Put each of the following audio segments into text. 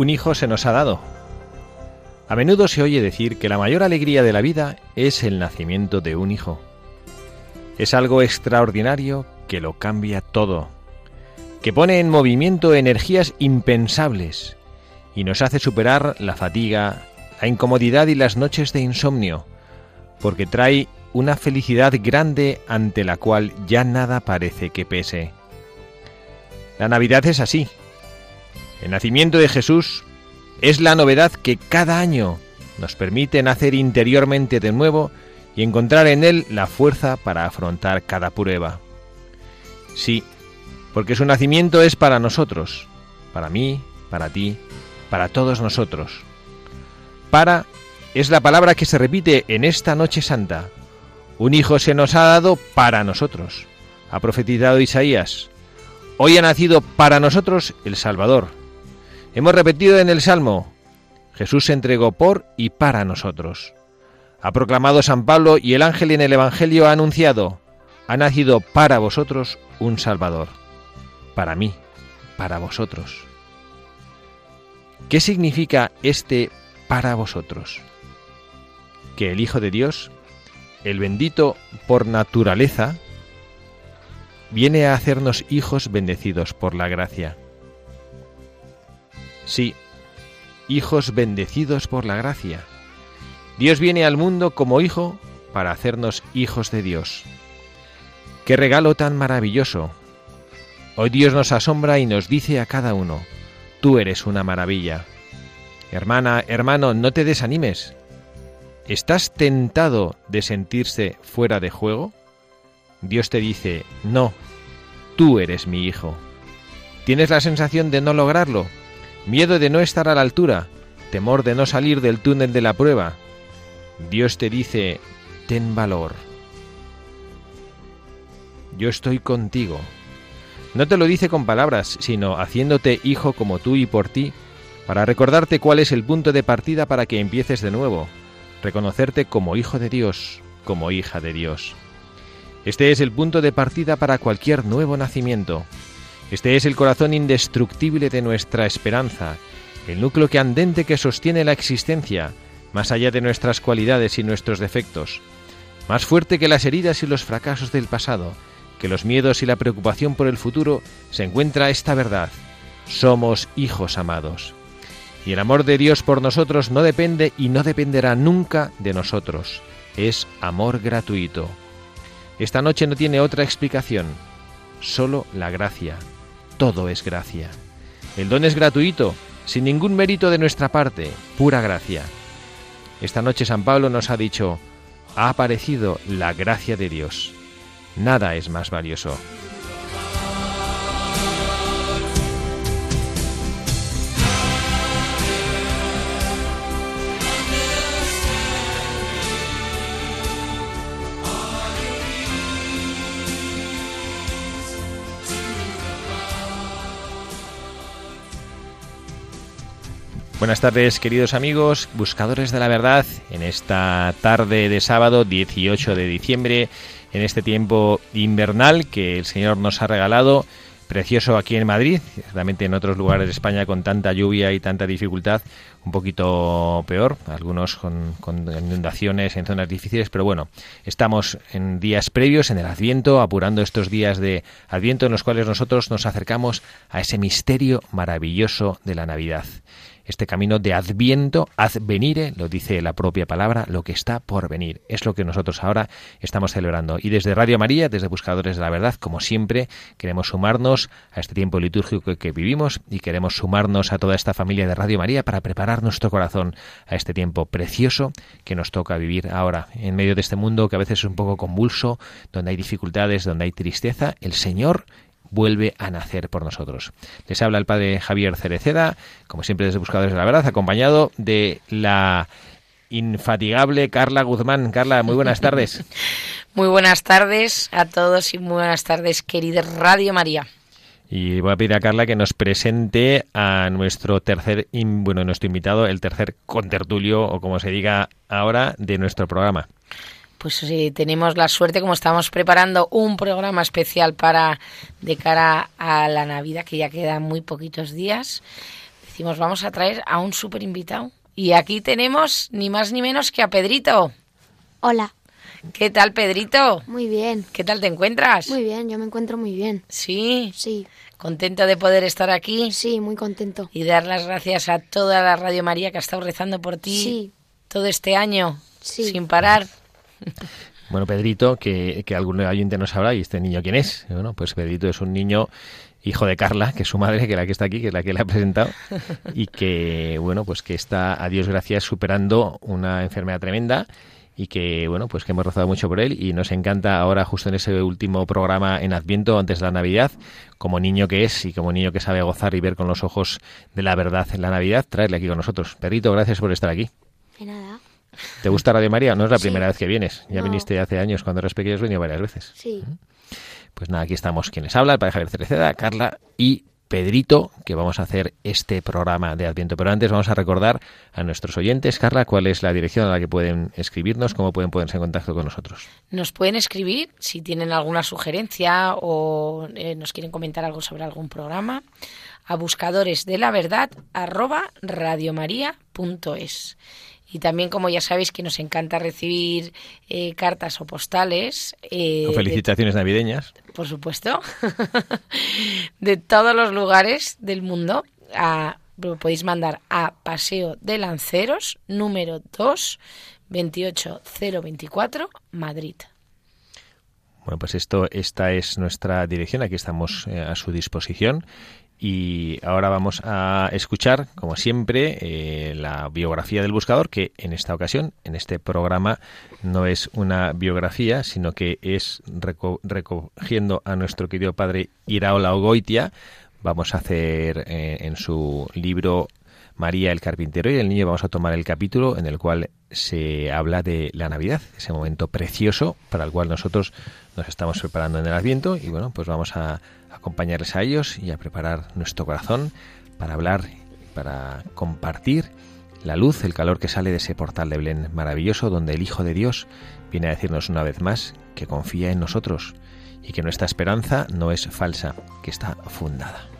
Un hijo se nos ha dado. A menudo se oye decir que la mayor alegría de la vida es el nacimiento de un hijo. Es algo extraordinario que lo cambia todo, que pone en movimiento energías impensables y nos hace superar la fatiga, la incomodidad y las noches de insomnio, porque trae una felicidad grande ante la cual ya nada parece que pese. La Navidad es así, el nacimiento de Jesús es la novedad que cada año nos permite nacer interiormente de nuevo y encontrar en él la fuerza para afrontar cada prueba. Sí, porque su nacimiento es para nosotros, para mí, para ti, para todos nosotros. Para es la palabra que se repite en esta noche santa. Un hijo se nos ha dado para nosotros. Ha profetizado Isaías. Hoy ha nacido para nosotros el Salvador, Hemos repetido en el Salmo, Jesús se entregó por y para nosotros. Ha proclamado San Pablo y el ángel en el Evangelio ha anunciado, ha nacido para vosotros un Salvador. Para mí, para vosotros. ¿Qué significa este para vosotros? Que el Hijo de Dios, el bendito por naturaleza, viene a hacernos hijos bendecidos por la gracia. Sí, hijos bendecidos por la gracia. Dios viene al mundo como hijo para hacernos hijos de Dios. ¡Qué regalo tan maravilloso! Hoy Dios nos asombra y nos dice a cada uno, tú eres una maravilla. Hermana, hermano, no te desanimes. ¿Estás tentado de sentirse fuera de juego? Dios te dice, no, tú eres mi hijo. ¿Tienes la sensación de no lograrlo? Miedo de no estar a la altura, temor de no salir del túnel de la prueba. Dios te dice, ten valor. Yo estoy contigo. No te lo dice con palabras, sino haciéndote hijo como tú y por ti, para recordarte cuál es el punto de partida para que empieces de nuevo, reconocerte como hijo de Dios, como hija de Dios. Este es el punto de partida para cualquier nuevo nacimiento. Este es el corazón indestructible de nuestra esperanza, el núcleo que andente que sostiene la existencia, más allá de nuestras cualidades y nuestros defectos, más fuerte que las heridas y los fracasos del pasado, que los miedos y la preocupación por el futuro, se encuentra esta verdad. Somos hijos amados. Y el amor de Dios por nosotros no depende y no dependerá nunca de nosotros. Es amor gratuito. Esta noche no tiene otra explicación, solo la gracia, todo es gracia. El don es gratuito, sin ningún mérito de nuestra parte, pura gracia. Esta noche San Pablo nos ha dicho, ha aparecido la gracia de Dios. Nada es más valioso. Buenas tardes, queridos amigos, buscadores de la verdad, en esta tarde de sábado 18 de diciembre, en este tiempo invernal que el Señor nos ha regalado precioso aquí en Madrid, realmente en otros lugares de España con tanta lluvia y tanta dificultad, un poquito peor, algunos con, inundaciones en zonas difíciles, pero bueno, estamos en días previos, en el Adviento, apurando estos días de Adviento en los cuales nosotros nos acercamos a ese misterio maravilloso de la Navidad este camino de adviento, advenire, lo dice la propia palabra, lo que está por venir. Es lo que nosotros ahora estamos celebrando. Y desde Radio María, desde Buscadores de la Verdad, como siempre, queremos sumarnos a este tiempo litúrgico que vivimos y queremos sumarnos a toda esta familia de Radio María para preparar nuestro corazón a este tiempo precioso que nos toca vivir ahora, en medio de este mundo que a veces es un poco convulso, donde hay dificultades, donde hay tristeza. El Señor vuelve a nacer por nosotros. Les habla el padre Javier Cereceda, como siempre desde Buscadores de la Verdad, acompañado de la infatigable Carla Guzmán. Carla, muy buenas tardes. Muy buenas tardes a todos y muy buenas tardes, querida Radio María. Y voy a pedir a Carla que nos presente a nuestro tercer, bueno, nuestro invitado, el tercer contertulio, o como se diga ahora, de nuestro programa pues sí, tenemos la suerte, como estamos preparando un programa especial para de cara a la Navidad, que ya quedan muy poquitos días, decimos vamos a traer a un súper invitado. Y aquí tenemos ni más ni menos que a Pedrito. Hola. ¿Qué tal, Pedrito? Muy bien. ¿Qué tal te encuentras? Muy bien, yo me encuentro muy bien. ¿Sí? Sí. ¿Contento de poder estar aquí? Sí, muy contento. Y dar las gracias a toda la Radio María que ha estado rezando por ti sí. todo este año, sí. sin parar. Bueno, Pedrito, que, que algún oyente no sabrá, ¿y este niño quién es? Bueno, pues Pedrito es un niño hijo de Carla, que es su madre, que es la que está aquí, que es la que le ha presentado, y que, bueno, pues que está, a Dios gracias, superando una enfermedad tremenda y que, bueno, pues que hemos rezado mucho por él y nos encanta ahora, justo en ese último programa en Adviento, antes de la Navidad, como niño que es y como niño que sabe gozar y ver con los ojos de la verdad en la Navidad, traerle aquí con nosotros. Pedrito, gracias por estar aquí. De nada. ¿Te gusta Radio María? No es la primera vez que vienes. Ya viniste hace años cuando eras pequeño, has venido varias veces. Sí. Pues nada, aquí estamos quienes hablan, el padre Javier Cereceda, Carla y Pedrito, que vamos a hacer este programa de Adviento. Pero antes vamos a recordar a nuestros oyentes, Carla, cuál es la dirección a la que pueden escribirnos, cómo pueden ponerse en contacto con nosotros. Nos pueden escribir si tienen alguna sugerencia o eh, nos quieren comentar algo sobre algún programa a buscadores de la verdad arroba radiomaria.es. Y también, como ya sabéis, que nos encanta recibir eh, cartas o postales. Eh, felicitaciones navideñas. Por supuesto. de todos los lugares del mundo. A, lo podéis mandar a Paseo de Lanceros, número 2, 28024, Madrid. Bueno, pues esto, esta es nuestra dirección. Aquí estamos eh, a su disposición. Y ahora vamos a escuchar, como siempre, eh, la biografía del buscador, que en esta ocasión, en este programa, no es una biografía, sino que es recogiendo a nuestro querido padre Iraola Ogoitia. Vamos a hacer eh, en su libro María el Carpintero y el Niño, vamos a tomar el capítulo en el cual se habla de la Navidad, ese momento precioso para el cual nosotros nos estamos preparando en el Adviento y bueno, pues vamos a acompañarles a ellos y a preparar nuestro corazón para hablar, para compartir la luz, el calor que sale de ese portal de Belén maravilloso donde el Hijo de Dios viene a decirnos una vez más que confía en nosotros y que nuestra esperanza no es falsa, que está fundada.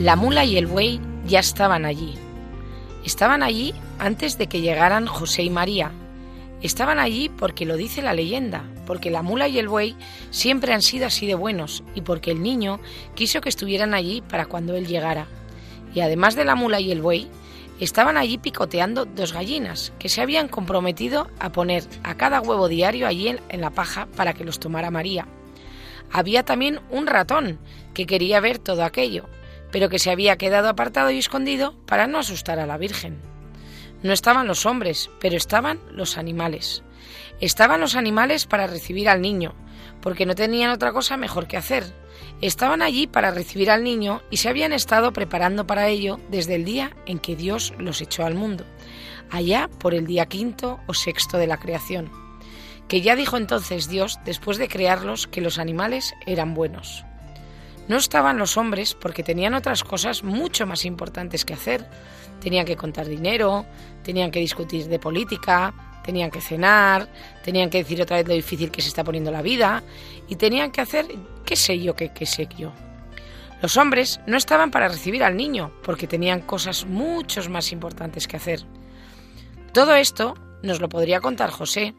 La mula y el buey ya estaban allí. Estaban allí antes de que llegaran José y María. Estaban allí porque lo dice la leyenda, porque la mula y el buey siempre han sido así de buenos y porque el niño quiso que estuvieran allí para cuando él llegara. Y además de la mula y el buey, estaban allí picoteando dos gallinas que se habían comprometido a poner a cada huevo diario allí en, la paja para que los tomara María. Había también un ratón que quería ver todo aquello pero que se había quedado apartado y escondido para no asustar a la Virgen. No estaban los hombres, pero estaban los animales. Estaban los animales para recibir al niño, porque no tenían otra cosa mejor que hacer. Estaban allí para recibir al niño y se habían estado preparando para ello desde el día en que Dios los echó al mundo, allá por el día quinto o sexto de la creación. que ya dijo entonces Dios, después de crearlos, que los animales eran buenos. No estaban los hombres porque tenían otras cosas mucho más importantes que hacer. Tenían que contar dinero, tenían que discutir de política, tenían que cenar, tenían que decir otra vez lo difícil que se está poniendo la vida y tenían que hacer qué sé yo, qué, sé yo. Los hombres no estaban para recibir al niño porque tenían cosas mucho más importantes que hacer. Todo esto nos lo podría contar José,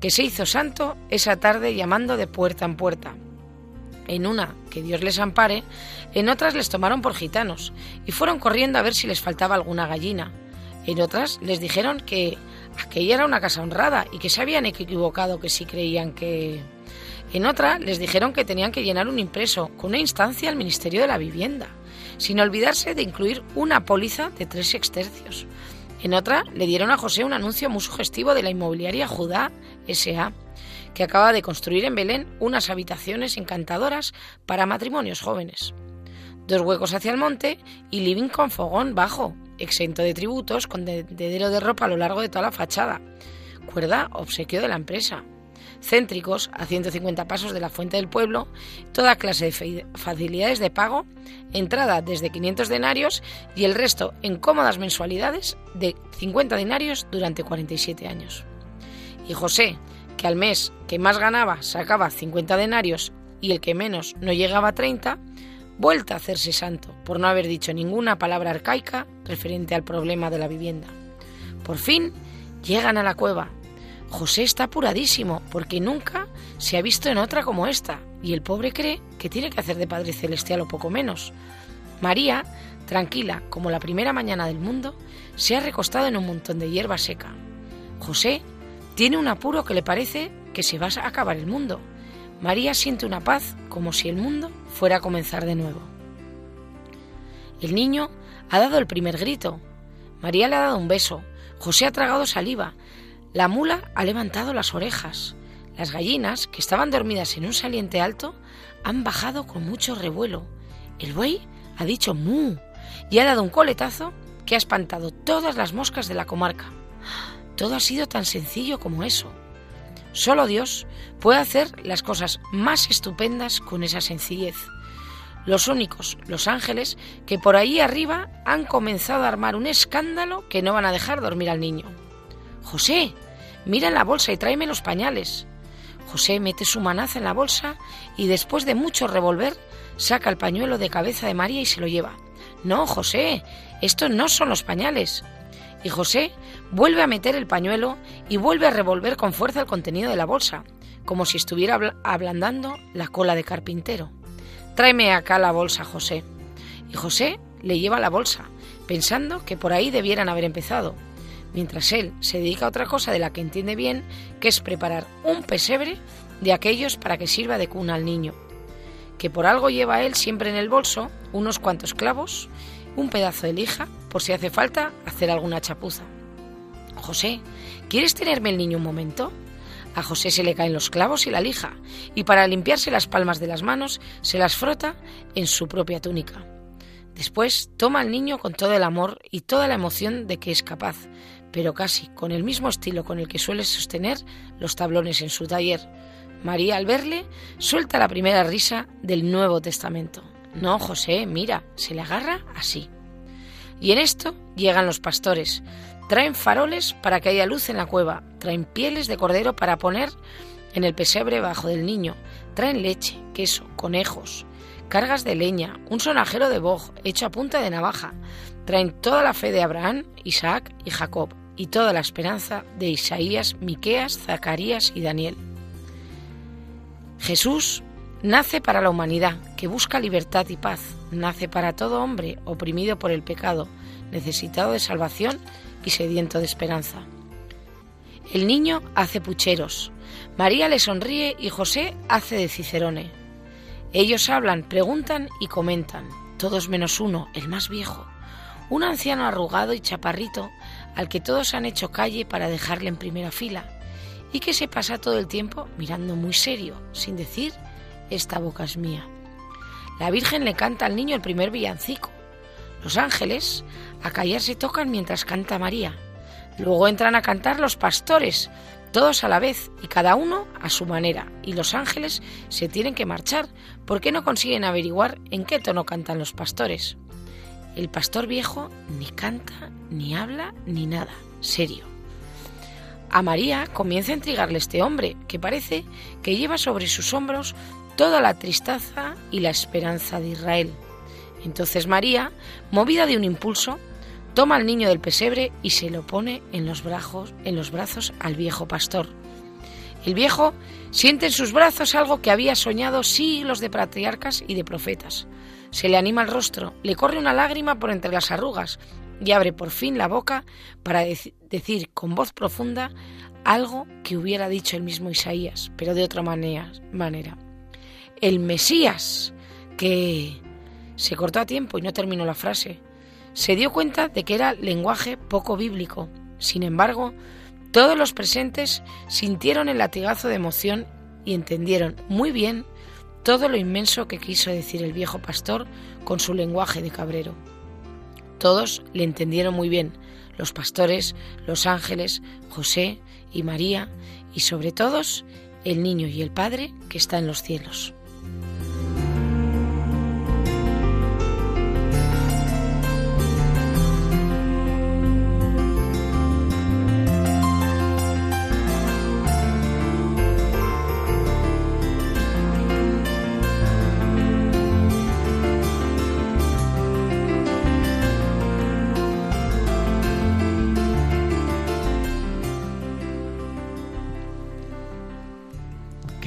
que se hizo santo esa tarde llamando de puerta en puerta. En una, que Dios les ampare, en otras les tomaron por gitanos y fueron corriendo a ver si les faltaba alguna gallina. En otras les dijeron que aquella era una casa honrada y que se habían equivocado que si creían que... En otra les dijeron que tenían que llenar un impreso con una instancia al Ministerio de la Vivienda, sin olvidarse de incluir una póliza de tres extercios. En otra le dieron a José un anuncio muy sugestivo de la inmobiliaria Judá S.A., que acaba de construir en Belén unas habitaciones encantadoras para matrimonios jóvenes. Dos huecos hacia el monte y living con fogón bajo, exento de tributos, con dedero de ropa a lo largo de toda la fachada. Cuerda, obsequio de la empresa. Céntricos, a 150 pasos de la fuente del pueblo, toda clase de facilidades de pago, entrada desde 500 denarios y el resto en cómodas mensualidades de 50 denarios durante 47 años. Y José, que al mes que más ganaba sacaba 50 denarios y el que menos no llegaba a 30, vuelta a hacerse santo por no haber dicho ninguna palabra arcaica referente al problema de la vivienda. Por fin llegan a la cueva. José está apuradísimo porque nunca se ha visto en otra como esta y el pobre cree que tiene que hacer de Padre Celestial o poco menos. María, tranquila como la primera mañana del mundo, se ha recostado en un montón de hierba seca. José tiene un apuro que le parece que se va a acabar el mundo. María siente una paz como si el mundo fuera a comenzar de nuevo. El niño ha dado el primer grito. María le ha dado un beso. José ha tragado saliva. La mula ha levantado las orejas. Las gallinas, que estaban dormidas en un saliente alto, han bajado con mucho revuelo. El buey ha dicho mu y ha dado un coletazo que ha espantado todas las moscas de la comarca. Todo ha sido tan sencillo como eso. Solo Dios puede hacer las cosas más estupendas con esa sencillez. Los únicos, los ángeles, que por ahí arriba han comenzado a armar un escándalo que no van a dejar dormir al niño. José, mira en la bolsa y tráeme los pañales. José mete su manaza en la bolsa y después de mucho revolver saca el pañuelo de cabeza de María y se lo lleva. No, José, estos no son los pañales. Y José vuelve a meter el pañuelo y vuelve a revolver con fuerza el contenido de la bolsa, como si estuviera ablandando la cola de carpintero. Tráeme acá la bolsa, José. Y José le lleva la bolsa, pensando que por ahí debieran haber empezado, mientras él se dedica a otra cosa de la que entiende bien, que es preparar un pesebre de aquellos para que sirva de cuna al niño, que por algo lleva él siempre en el bolso unos cuantos clavos, un pedazo de lija, por si hace falta hacer alguna chapuza. José, ¿quieres tenerme el niño un momento? A José se le caen los clavos y la lija, y para limpiarse las palmas de las manos se las frota en su propia túnica. Después toma al niño con todo el amor y toda la emoción de que es capaz, pero casi con el mismo estilo con el que suele sostener los tablones en su taller. María, al verle, suelta la primera risa del Nuevo Testamento. No, José, mira, se le agarra así. Y en esto llegan los pastores. Traen faroles para que haya luz en la cueva. Traen pieles de cordero para poner en el pesebre bajo del niño. Traen leche, queso, conejos, cargas de leña, un sonajero de boj hecho a punta de navaja. Traen toda la fe de Abraham, Isaac y Jacob y toda la esperanza de Isaías, Miqueas, Zacarías y Daniel. Jesús nace para la humanidad que busca libertad y paz. Nace para todo hombre oprimido por el pecado, necesitado de salvación y sediento de esperanza. El niño hace pucheros, María le sonríe y José hace de cicerone. Ellos hablan, preguntan y comentan, todos menos uno, el más viejo, un anciano arrugado y chaparrito al que todos han hecho calle para dejarle en primera fila y que se pasa todo el tiempo mirando muy serio, sin decir, esta boca es mía. La Virgen le canta al niño el primer villancico. Los ángeles a callarse tocan mientras canta María. Luego entran a cantar los pastores todos a la vez y cada uno a su manera, y los ángeles se tienen que marchar porque no consiguen averiguar en qué tono cantan los pastores. El pastor viejo ni canta, ni habla, ni nada, serio. A María comienza a intrigarle este hombre, que parece que lleva sobre sus hombros toda la tristeza y la esperanza de Israel. Entonces María, movida de un impulso, toma al niño del pesebre y se lo pone en los brazos, en los brazos al viejo pastor. El viejo siente en sus brazos algo que había soñado siglos de patriarcas y de profetas. Se le anima el rostro, le corre una lágrima por entre las arrugas y abre por fin la boca para decir con voz profunda algo que hubiera dicho el mismo Isaías, pero de otra manera. manera. El Mesías, que se cortó a tiempo y no terminó la frase. Se dio cuenta de que era lenguaje poco bíblico. Sin embargo, todos los presentes sintieron el latigazo de emoción y entendieron muy bien todo lo inmenso que quiso decir el viejo pastor con su lenguaje de cabrero. Todos le entendieron muy bien, los pastores, los ángeles, José y María, y sobre todos el niño y el Padre que está en los cielos.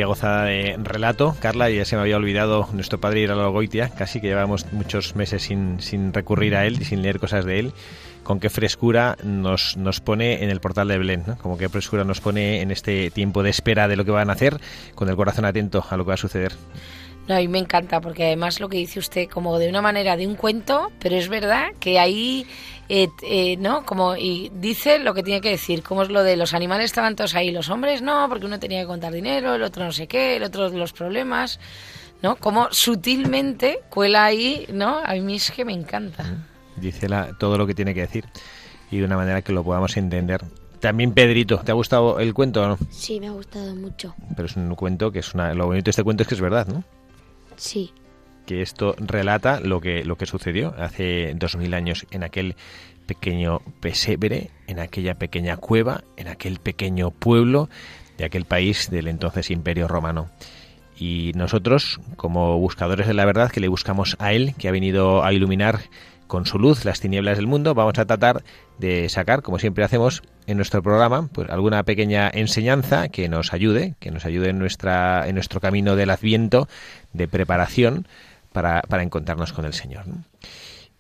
Qué gozada de relato, Carla, ya se me había olvidado nuestro padre Iralo Goitia, casi que llevamos muchos meses sin, sin recurrir a él y sin leer cosas de él. Con qué frescura nos, nos pone en el portal de Belén, como qué frescura nos pone en este tiempo de espera de lo que van a hacer, con el corazón atento a lo que va a suceder. No, a mí me encanta porque además lo que dice usted como de una manera de un cuento, pero es verdad que ahí, eh, eh, ¿no? Como y dice lo que tiene que decir, como es lo de los animales estaban todos ahí, los hombres no, porque uno tenía que contar dinero, el otro no sé qué, el otro los problemas, ¿no? Como sutilmente cuela ahí, ¿no? A mí es que me encanta. Dice la, todo lo que tiene que decir y de una manera que lo podamos entender también Pedrito, ¿te ha gustado el cuento o no? Sí, me ha gustado mucho. Pero es un cuento que es una... Lo bonito de este cuento es que es verdad, ¿no? Sí. Que esto relata lo que, lo que sucedió hace dos mil años en aquel pequeño pesebre, en aquella pequeña cueva, en aquel pequeño pueblo de aquel país del entonces Imperio Romano. Y nosotros, como buscadores de la verdad, que le buscamos a Él, que ha venido a iluminar con su luz las tinieblas del mundo, vamos a tratar de sacar, como siempre hacemos en nuestro programa, pues alguna pequeña enseñanza que nos ayude, que nos ayude en nuestra en nuestro camino del Adviento de preparación para, para encontrarnos con el Señor.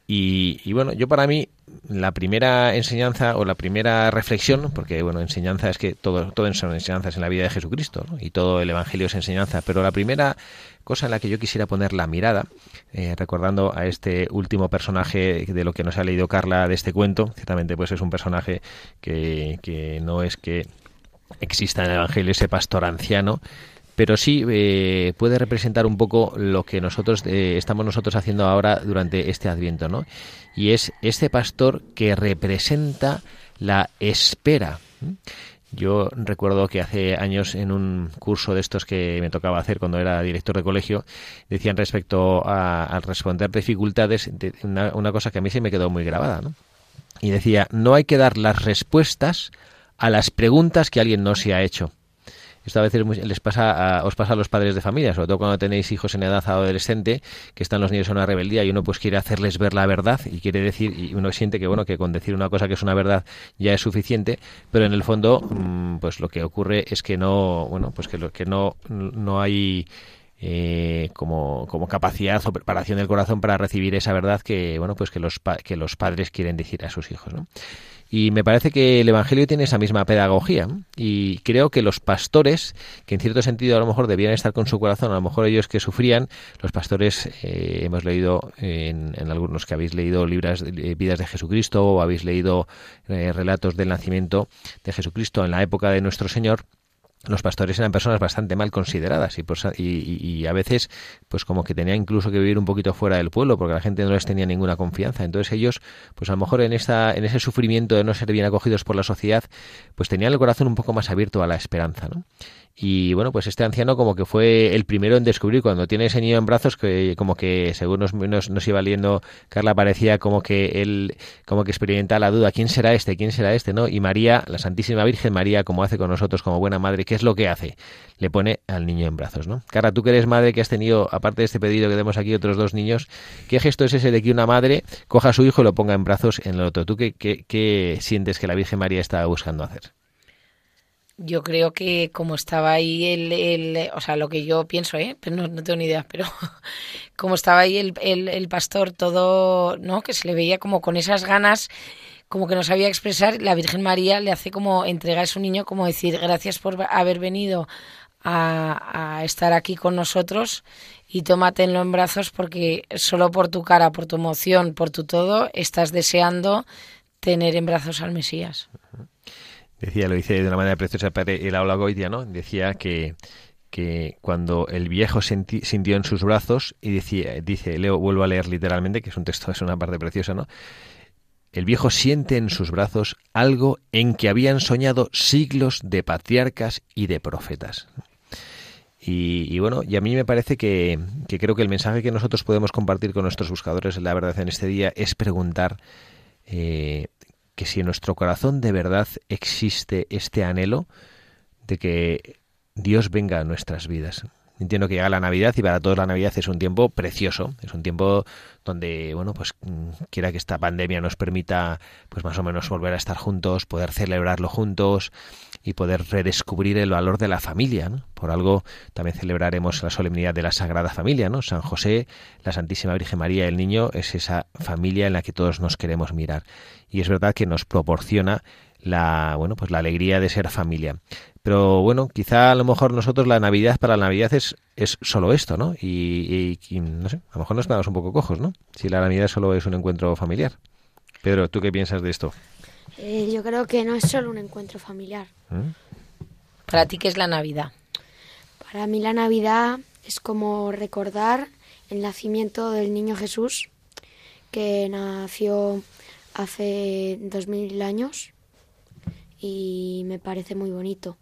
Y, bueno, yo para mí la primera enseñanza o la primera reflexión, porque bueno, enseñanza es que todo, todo son enseñanzas en la vida de Jesucristo y todo el Evangelio es enseñanza, pero la primera cosa en la que yo quisiera poner la mirada, eh, recordando a este último personaje de lo que nos ha leído Carla de este cuento, ciertamente pues es un personaje que, que no es que exista en el Evangelio ese pastor anciano, pero sí eh, puede representar un poco lo que nosotros eh, estamos nosotros haciendo ahora durante este Adviento, ¿no? Y es este pastor que representa la espera. Yo recuerdo que hace años en un curso de estos que me tocaba hacer cuando era director de colegio, decían respecto a, al responder dificultades de una, una, cosa que a mí se me quedó muy grabada, ¿no? Y decía, no hay que dar las respuestas a las preguntas que alguien no se ha hecho esto a veces les pasa a, os pasa a los padres de familia, sobre todo cuando tenéis hijos en edad adolescente, que están los niños en una rebeldía y uno pues quiere hacerles ver la verdad y quiere decir, y uno siente que bueno, que con decir una cosa que es una verdad ya es suficiente, pero en el fondo, mm, pues lo que ocurre es que no, bueno, pues que lo que no, no hay eh, como, como capacidad o preparación del corazón para recibir esa verdad que bueno pues que los que los padres quieren decir a sus hijos ¿no? Y me parece que el Evangelio tiene esa misma pedagogía. Y creo que los pastores, que en cierto sentido a lo mejor debían estar con su corazón, a lo mejor ellos que sufrían, los pastores eh, hemos leído en, algunos que habéis leído libros de vidas de Jesucristo o habéis leído eh, relatos del nacimiento de Jesucristo en la época de nuestro Señor, los pastores eran personas bastante mal consideradas y, y, a veces pues como que tenían incluso que vivir un poquito fuera del pueblo porque la gente no les tenía ninguna confianza entonces ellos pues a lo mejor en en ese sufrimiento de no ser bien acogidos por la sociedad pues tenían el corazón un poco más abierto a la esperanza ¿no? Y bueno, pues este anciano como que fue el primero en descubrir cuando tiene ese niño en brazos que como que según nos, nos, iba leyendo Carla parecía como que él como que experimentaba la duda, ¿quién será este? ¿quién será este? ¿no? Y María, la Santísima Virgen María, como hace con nosotros como buena madre, ¿qué es lo que hace? Le pone al niño en brazos, ¿no? Carla, tú que eres madre que has tenido, aparte de este pedido que tenemos aquí, otros dos niños, ¿qué gesto es ese de que una madre coja a su hijo y lo ponga en brazos en el otro? ¿Tú qué, qué, qué sientes que la Virgen María estaba buscando hacer? Yo creo que como estaba ahí el, el o sea, lo que yo pienso, ¿eh? pero no, no tengo ni idea, pero como estaba ahí el, el, el, pastor todo, ¿no? Que se le veía como con esas ganas, como que no sabía expresar, la Virgen María le hace como entregar a su niño, como decir, gracias por haber venido a, a estar aquí con nosotros y tómatelo en brazos porque solo por tu cara, por tu emoción, por tu todo, estás deseando tener en brazos al Mesías decía, lo dice de una manera preciosa el aula Goitia, ¿no? Decía que, que cuando el viejo sintió en sus brazos, y decía, dice, leo, vuelvo a leer literalmente, que es un texto, es una parte preciosa, ¿no? El viejo siente en sus brazos algo en que habían soñado siglos de patriarcas y de profetas. Y, bueno, y a mí me parece que, que, creo que el mensaje que nosotros podemos compartir con nuestros buscadores la verdad en este día es preguntar eh, que si en nuestro corazón de verdad existe este anhelo de que Dios venga a nuestras vidas. Entiendo que llega la Navidad y para todos la Navidad es un tiempo precioso, es un tiempo donde, bueno, pues mm, quiera que esta pandemia nos permita, pues más o menos volver a estar juntos, poder celebrarlo juntos y poder redescubrir el valor de la familia. ¿no? Por algo también celebraremos la solemnidad de la Sagrada Familia, ¿no? San José, la Santísima Virgen María, el Niño, es esa familia en la que todos nos queremos mirar. Y es verdad que nos proporciona la, bueno, pues la alegría de ser familia. Pero bueno, quizá a lo mejor nosotros la Navidad para la Navidad es, es solo esto, ¿no? Y, no sé, a lo mejor nos quedamos un poco cojos, ¿no? Si la Navidad solo es un encuentro familiar. Pedro, ¿tú qué piensas de esto? Eh, yo creo que no es solo un encuentro familiar. ¿Mm? ¿Para ti qué es la Navidad? Para mí la Navidad es como recordar el nacimiento del niño Jesús, que nació hace dos mil años y me parece muy bonito.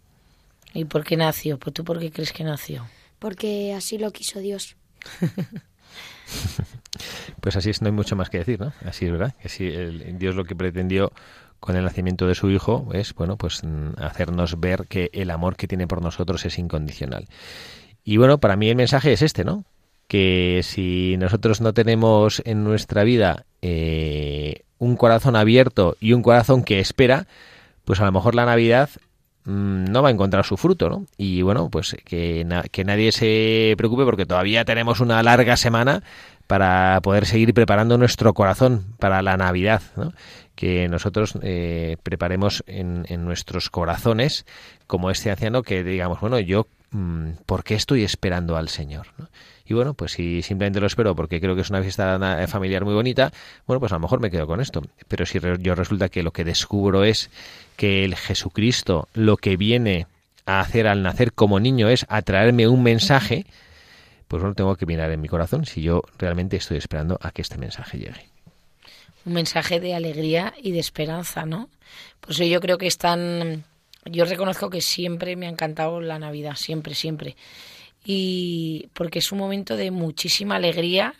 ¿Y por qué nació? ¿Pues ¿Tú por qué crees que nació? Porque así lo quiso Dios. pues así es, no hay mucho más que decir, ¿no? Así es, ¿verdad? Que si el, Dios lo que pretendió con el nacimiento de su hijo es, bueno, pues mm, hacernos ver que el amor que tiene por nosotros es incondicional. Y bueno, para mí el mensaje es este, ¿no? Que si nosotros no tenemos en nuestra vida eh, un corazón abierto y un corazón que espera, pues a lo mejor la Navidad Mm, no va a encontrar su fruto, ¿no? Y bueno, pues que, que nadie se preocupe porque todavía tenemos una larga semana para poder seguir preparando nuestro corazón para la Navidad, ¿no? Que nosotros eh, preparemos en, nuestros corazones como este anciano que digamos, bueno, yo, mm, ¿por qué estoy esperando al Señor? Y bueno, pues si simplemente lo espero porque creo que es una fiesta familiar muy bonita, bueno, pues a lo mejor me quedo con esto. Pero si yo resulta que lo que descubro es que el Jesucristo lo que viene a hacer al nacer como niño es a traerme un mensaje, pues bueno, tengo que mirar en mi corazón si yo realmente estoy esperando a que este mensaje llegue. Un mensaje de alegría y de esperanza, ¿no? Pues yo creo que es tan... Yo reconozco que siempre me ha encantado la Navidad, siempre, siempre. Y porque es un momento de muchísima alegría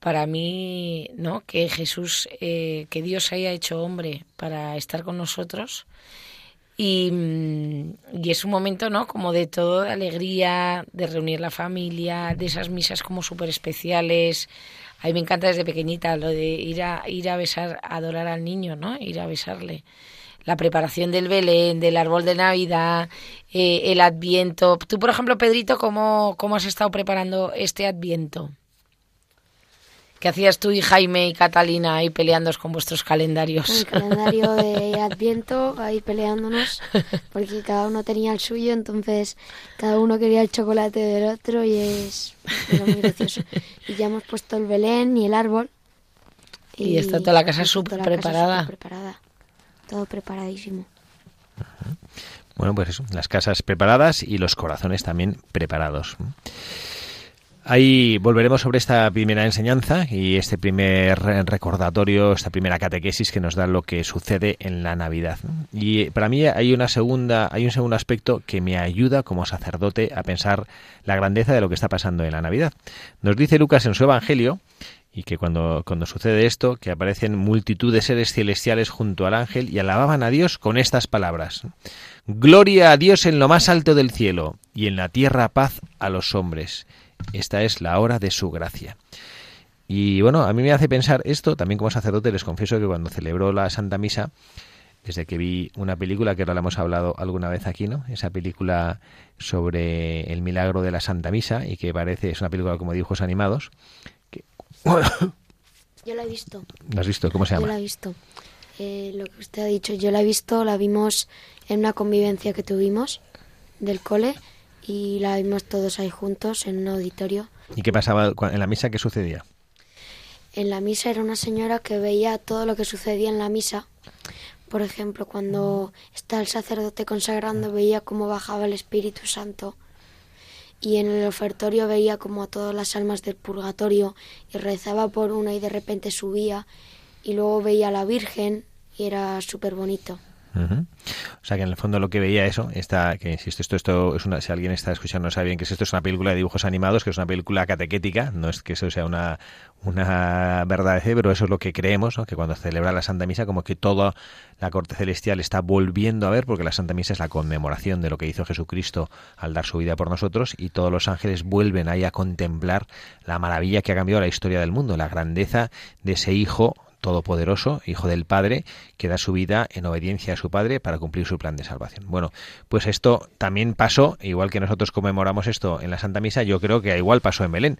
para mí, ¿no? Que Jesús, eh, que Dios haya hecho hombre para estar con nosotros. Y, mm, y, es un momento, ¿no? Como de todo, de alegría, de reunir la familia, de esas misas como súper especiales. A mí me encanta desde pequeñita lo de ir a, ir a besar, a adorar al niño, ¿no? Ir a besarle. La preparación del Belén, del árbol de Navidad, eh, el Adviento. Tú, por ejemplo, Pedrito, ¿cómo, ¿cómo has estado preparando este Adviento? ¿Qué hacías tú y Jaime y Catalina ahí peleándoos con vuestros calendarios? El calendario de Adviento, ahí peleándonos, porque cada uno tenía el suyo, entonces cada uno quería el chocolate del otro y es muy gracioso. Y ya hemos puesto el Belén y el árbol. Y, está toda la casa súper preparada. preparada. Todo preparadísimo. Bueno, pues eso, las casas preparadas y los corazones también preparados. Ahí volveremos sobre esta primera enseñanza y este primer recordatorio, esta primera catequesis que nos da lo que sucede en la Navidad. Y para mí hay una segunda, hay un segundo aspecto que me ayuda como sacerdote a pensar la grandeza de lo que está pasando en la Navidad. Nos dice Lucas en su Evangelio y que cuando, cuando sucede esto, que aparecen multitud de seres celestiales junto al ángel y alababan a Dios con estas palabras. Gloria a Dios en lo más alto del cielo y en la tierra paz a los hombres esta es la hora de su gracia. Y bueno, a mí me hace pensar esto, también como sacerdote les confieso que cuando celebró la Santa Misa, desde que vi una película que ahora la hemos hablado alguna vez aquí, ¿no? Esa película sobre el milagro de la Santa Misa y que parece, es una película como dibujos animados. Yo la he visto. ¿La has visto? ¿Cómo se llama? Yo la he visto. Eh, lo que usted ha dicho, yo la he visto, la vimos en una convivencia que tuvimos del cole y la vimos todos ahí juntos en un auditorio. ¿Y qué pasaba en la misa? ¿Qué sucedía? En la misa era una señora que veía todo lo que sucedía en la misa. Por ejemplo, cuando está el sacerdote consagrando, veía cómo bajaba el Espíritu Santo. Y en el ofertorio veía como a todas las almas del purgatorio y rezaba por una y de repente subía. Y luego veía a la Virgen y era súper bonito. O sea que en el fondo lo que veía eso, está, que insisto, esto, esto es una, si alguien está escuchando no sabe bien que esto es una película de dibujos animados, que es una película catequética, no es que eso sea una, una verdad de fe, pero eso es lo que creemos, que cuando celebra la Santa Misa, como que toda la corte celestial está volviendo a ver, porque la Santa Misa es la conmemoración de lo que hizo Jesucristo al dar su vida por nosotros, y todos los ángeles vuelven ahí a contemplar la maravilla que ha cambiado la historia del mundo, la grandeza de ese Hijo todopoderoso, Hijo del Padre, que da su vida en obediencia a su Padre para cumplir su plan de salvación. Bueno, pues esto también pasó, igual que nosotros conmemoramos esto en la Santa Misa, yo creo que igual pasó en Belén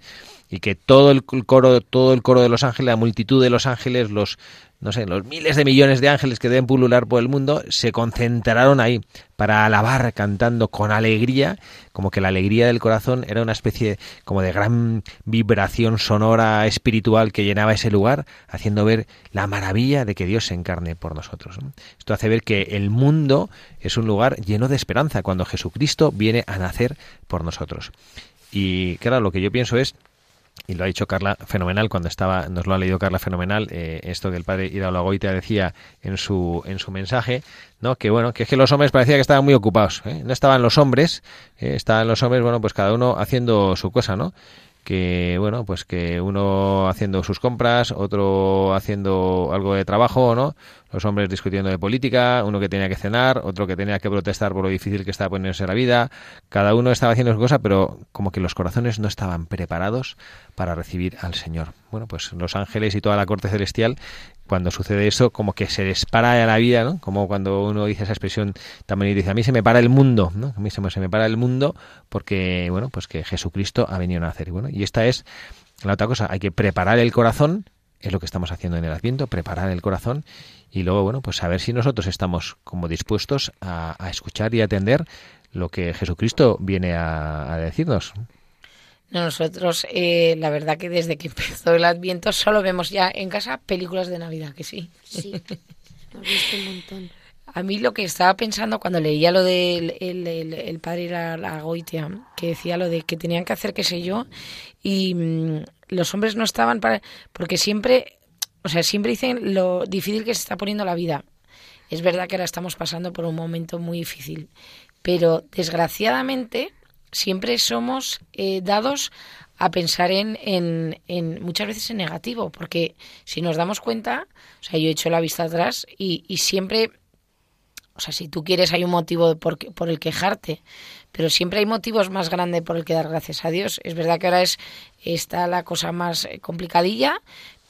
y que todo el coro, todo el coro de los ángeles, la multitud de los ángeles, los no sé, los miles de millones de ángeles que deben pulular por el mundo, se concentraron ahí para alabar cantando con alegría, como que la alegría del corazón era una especie como de gran vibración sonora espiritual que llenaba ese lugar, haciendo ver la maravilla de que Dios se encarne por nosotros. Esto hace ver que el mundo es un lugar lleno de esperanza cuando Jesucristo viene a nacer por nosotros. Y claro, lo que yo pienso es y lo ha dicho Carla fenomenal cuando estaba, nos lo ha leído Carla fenomenal, eh, esto que el padre Goitia decía en su, en su mensaje, ¿no? Que bueno, que es que los hombres parecía que estaban muy ocupados, ¿eh? no estaban los hombres, eh, estaban los hombres, bueno, pues cada uno haciendo su cosa, ¿no? Que bueno pues que uno haciendo sus compras otro haciendo algo de trabajo no los hombres discutiendo de política uno que tenía que cenar otro que tenía que protestar por lo difícil que estaba poniéndose la vida. Cada uno estaba haciendo su cosa pero como que los corazones no estaban preparados para recibir al Señor. Bueno pues los ángeles y toda la corte celestial cuando sucede eso, como que se dispara a la vida, ¿no? Como cuando uno dice esa expresión también dice, a mí se me para el mundo, ¿no? A mí se me, se me para el mundo porque, bueno, pues que Jesucristo ha venido a nacer. Y bueno, y esta es la otra cosa, hay que preparar el corazón, es lo que estamos haciendo en el Adviento, preparar el corazón y luego, bueno, pues saber si nosotros estamos como dispuestos a, escuchar y atender lo que Jesucristo viene a decirnos. Nosotros, eh, la verdad que desde que empezó el Adviento solo vemos ya en casa películas de Navidad, que sí. Sí, hemos visto un montón. A mí lo que estaba pensando cuando leía lo del el, padre la, la, Goitia, que decía lo de que tenían que hacer qué sé yo, y mm, los hombres no estaban para... Porque siempre, o sea, siempre dicen lo difícil que se está poniendo la vida. Es verdad que ahora estamos pasando por un momento muy difícil, pero desgraciadamente siempre somos eh, dados a pensar en, en, muchas veces en negativo, porque si nos damos cuenta, o sea, yo he hecho la vista atrás y, y siempre, o sea, si tú quieres hay un motivo por, por el quejarte, pero siempre hay motivos más grandes por el que dar gracias a Dios. Es verdad que ahora es está la cosa más eh, complicadilla,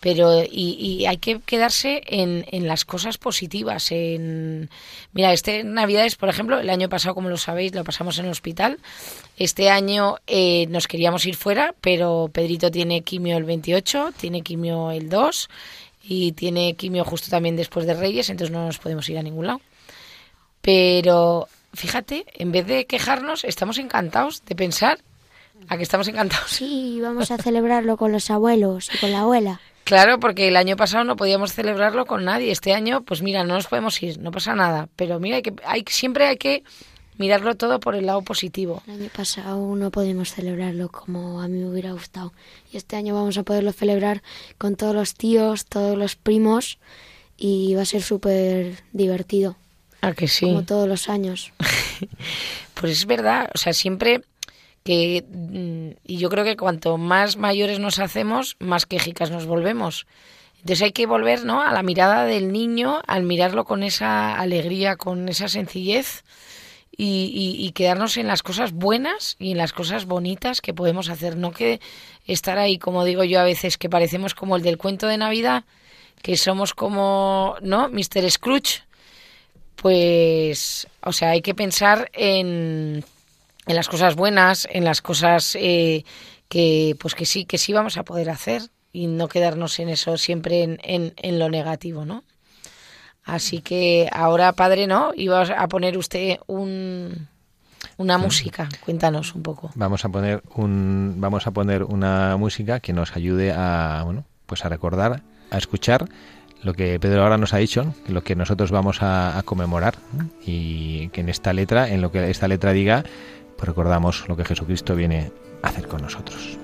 pero y, hay que quedarse en, en, las cosas positivas. En, mira, este Navidades, por ejemplo, el año pasado, como lo sabéis, lo pasamos en el hospital. Este año eh, nos queríamos ir fuera, pero Pedrito tiene quimio el 28, tiene quimio el 2 y tiene quimio justo también después de Reyes, entonces no nos podemos ir a ningún lado. Pero fíjate, en vez de quejarnos, estamos encantados de pensar a que estamos encantados. Sí, vamos a celebrarlo con los abuelos y con la abuela. Claro, porque el año pasado no podíamos celebrarlo con nadie. Este año, pues mira, no nos podemos ir, no pasa nada. Pero mira, hay que, hay, siempre hay que mirarlo todo por el lado positivo. El año pasado no pudimos celebrarlo como a mí me hubiera gustado. Y este año vamos a poderlo celebrar con todos los tíos, todos los primos y va a ser súper divertido. ¿A que sí? Como todos los años. pues es verdad, o sea, siempre que mm, y yo creo que cuanto más mayores nos hacemos, más quejicas nos volvemos. Entonces hay que volver, ¿no? A la mirada del niño, al mirarlo con esa alegría, con esa sencillez y, y, quedarnos en las cosas buenas y en las cosas bonitas que podemos hacer. No que estar ahí, como digo yo a veces, que parecemos como el del cuento de Navidad, que somos como, ¿no? Mr. Scrooge. Pues, o sea, hay que pensar en en las cosas buenas, en las cosas eh, que pues que sí, que sí vamos a poder hacer y no quedarnos en eso siempre en, en, en lo negativo, ¿no? Así que ahora, padre, ¿no? Iba a poner usted un, una música. Cuéntanos un poco. Vamos a poner un, vamos a poner una música que nos ayude a, bueno, pues a recordar, a escuchar lo que Pedro ahora nos ha dicho, lo que nosotros vamos a, a conmemorar y que en esta letra, en lo que esta letra diga, recordamos lo que Jesucristo viene a hacer con nosotros.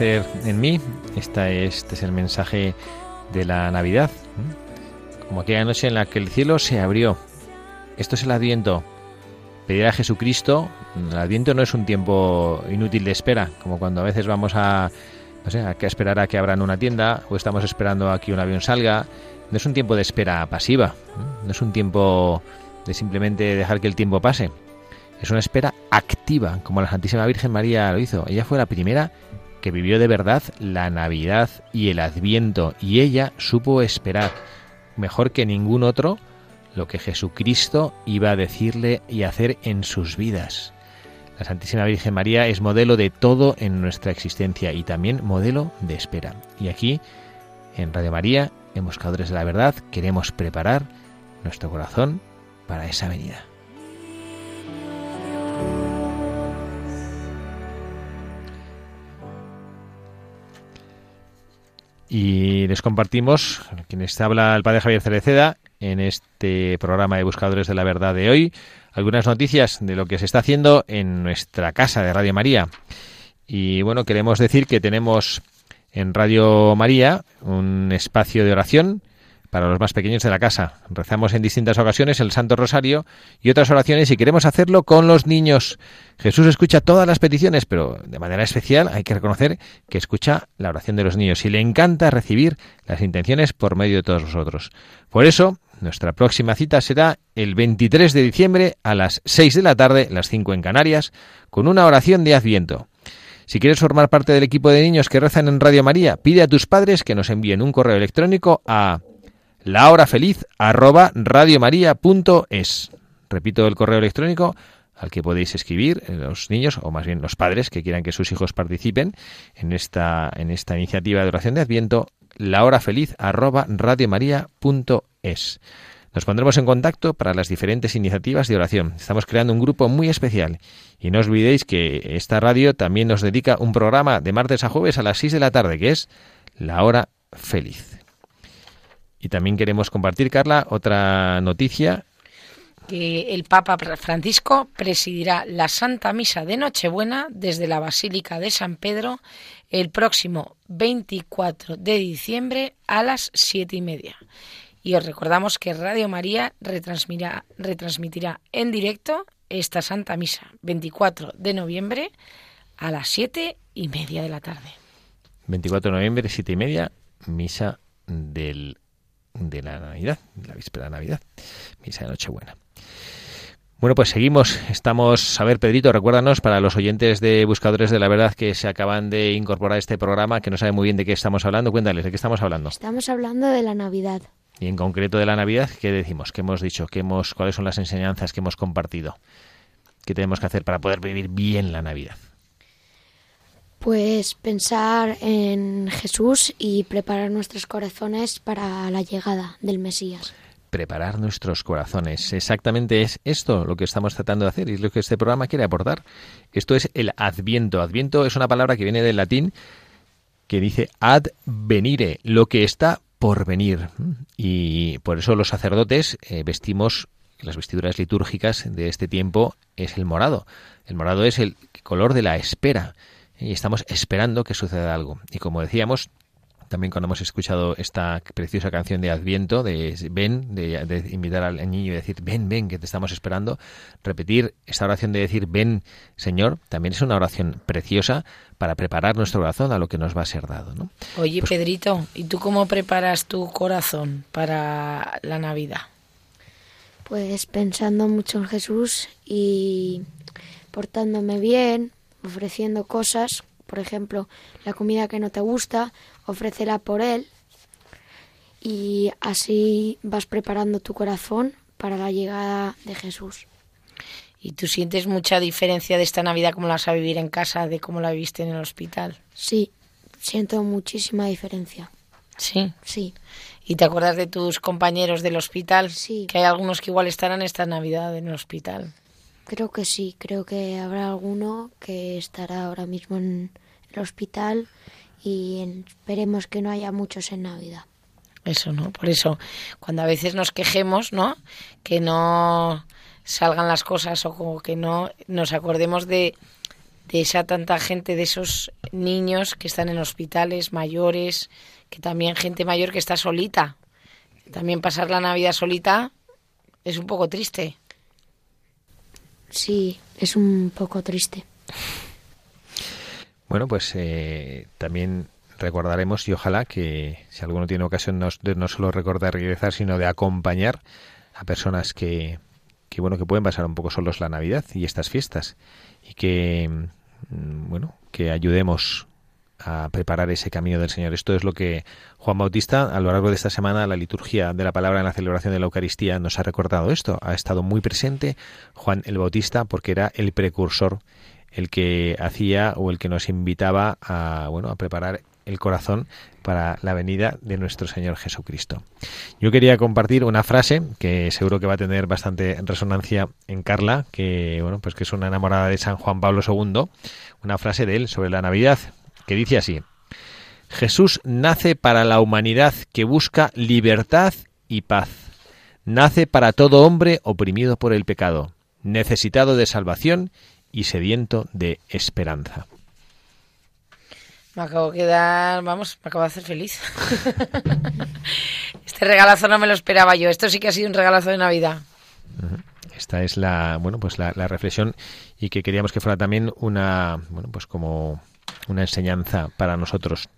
En mí. Esta es, este es el mensaje de la Navidad. Como aquella noche en la que el cielo se abrió. Esto es el Adviento. Pedir a Jesucristo. El Adviento no es un tiempo inútil de espera, como cuando a veces vamos a, no sé, a esperar a que abran una tienda o estamos esperando a que un avión salga. No es un tiempo de espera pasiva. No es un tiempo de simplemente dejar que el tiempo pase. Es una espera activa, como la Santísima Virgen María lo hizo. Ella fue la primera que vivió de verdad la Navidad y el Adviento, y ella supo esperar mejor que ningún otro lo que Jesucristo iba a decirle y hacer en sus vidas. La Santísima Virgen María es modelo de todo en nuestra existencia y también modelo de espera. Y aquí, en Radio María, en Buscadores de la Verdad, queremos preparar nuestro corazón para esa venida. Y les compartimos, quienes habla el padre Javier Cereceda, en este programa de Buscadores de la Verdad de hoy, algunas noticias de lo que se está haciendo en nuestra casa de Radio María. Y bueno, queremos decir que tenemos en Radio María un espacio de oración para los más pequeños de la casa. Rezamos en distintas ocasiones el Santo Rosario y otras oraciones y queremos hacerlo con los niños. Jesús escucha todas las peticiones, pero de manera especial hay que reconocer que escucha la oración de los niños y le encanta recibir las intenciones por medio de todos nosotros. Por eso, nuestra próxima cita será el 23 de diciembre a las 6 de la tarde, las 5 en Canarias, con una oración de Adviento. Si quieres formar parte del equipo de niños que rezan en Radio María, pide a tus padres que nos envíen un correo electrónico a la hora feliz. Repito el correo electrónico al que podéis escribir eh, los niños o más bien los padres que quieran que sus hijos participen en esta en esta iniciativa de oración de Adviento, la hora feliz arroba. Nos pondremos en contacto para las diferentes iniciativas de oración. Estamos creando un grupo muy especial y no olvidéis que esta radio también nos dedica un programa de martes a jueves a las 6 de la tarde que es la hora feliz. Y también queremos compartir, Carla, otra noticia. Que el Papa Francisco presidirá la Santa Misa de Nochebuena desde la Basílica de San Pedro el próximo 24 de diciembre a las siete y media. Y os recordamos que Radio María retransmitirá, retransmitirá en directo esta Santa Misa 24 de noviembre a las siete y media de la tarde. 24 de noviembre, siete y media, misa del de la Navidad, la víspera de Navidad, misa de Nochebuena. Bueno, pues seguimos. Estamos, a ver, Pedrito, recuérdanos para los oyentes de Buscadores de la Verdad que se acaban de incorporar a este programa, que no saben muy bien de qué estamos hablando. Cuéntales, ¿de qué estamos hablando? Estamos hablando de la Navidad. Y en concreto de la Navidad, ¿qué decimos? ¿Qué hemos dicho? ¿Qué hemos, ¿Cuáles son las enseñanzas que hemos compartido? ¿Qué tenemos que hacer para poder vivir bien la Navidad? Pues pensar en Jesús y preparar nuestros corazones para la llegada del Mesías. Preparar nuestros corazones. Exactamente es esto lo que estamos tratando de hacer y es lo que este programa quiere aportar. Esto es el adviento. Adviento es una palabra que viene del latín que dice ad venire, lo que está por venir. Y por eso los sacerdotes eh, vestimos las vestiduras litúrgicas de este tiempo es el morado. El morado es el color de la espera y estamos esperando que suceda algo. Y como decíamos, también cuando hemos escuchado esta preciosa canción de Adviento, de ven, de, invitar al niño y decir, ven, ven, que te estamos esperando, repetir esta oración de decir, ven, Señor, también es una oración preciosa para preparar nuestro corazón a lo que nos va a ser dado. ¿no? Oye, pues Pedrito, ¿y tú cómo preparas tu corazón para la Navidad? Pues pensando mucho en Jesús y portándome bien, ofreciendo cosas, por ejemplo, la comida que no te gusta, ofrécela por él y así vas preparando tu corazón para la llegada de Jesús. ¿Y tú sientes mucha diferencia de esta Navidad como la vas a vivir en casa de cómo la viviste en el hospital? Sí, siento muchísima diferencia. Sí. Sí. ¿Y te acuerdas de tus compañeros del hospital? Sí. Que hay algunos que igual estarán esta Navidad en el hospital. Creo que sí, creo que habrá alguno que estará ahora mismo en el hospital y esperemos que no haya muchos en Navidad. Eso, ¿no? Por eso, cuando a veces nos quejemos, ¿no? Que no salgan las cosas o como que no nos acordemos de de esa tanta gente, de esos niños que están en hospitales, mayores, que también gente mayor que está solita. También pasar la Navidad solita es un poco triste. Sí, es un poco triste. Bueno, pues eh, también recordaremos y ojalá que si alguno tiene ocasión no, de no solo recordar y rezar, sino de acompañar a personas que, que bueno que pueden pasar un poco solos la Navidad y estas fiestas y que mm, bueno que ayudemos a preparar ese camino del Señor. Esto es lo que Juan Bautista a lo largo de esta semana, la liturgia de la palabra en la celebración de la Eucaristía nos ha recordado esto. Ha estado muy presente Juan el Bautista porque era el precursor, el que hacía o el que nos invitaba a bueno a preparar el corazón para la venida de nuestro Señor Jesucristo. Yo quería compartir una frase que seguro que va a tener bastante resonancia en Carla, que bueno, pues que es una enamorada de San Juan Pablo II, una frase de él sobre la Navidad que dice así: Jesús nace para la humanidad que busca libertad y paz. Nace para todo hombre oprimido por el pecado, necesitado de salvación y sediento de esperanza. Me acabo de quedar, vamos, me acabo de hacer feliz. este regalazo no me lo esperaba yo. Esto sí que ha sido un regalazo de Navidad. Esta es la, bueno, pues la, la, reflexión y que queríamos que fuera también una, bueno, pues como una enseñanza para nosotros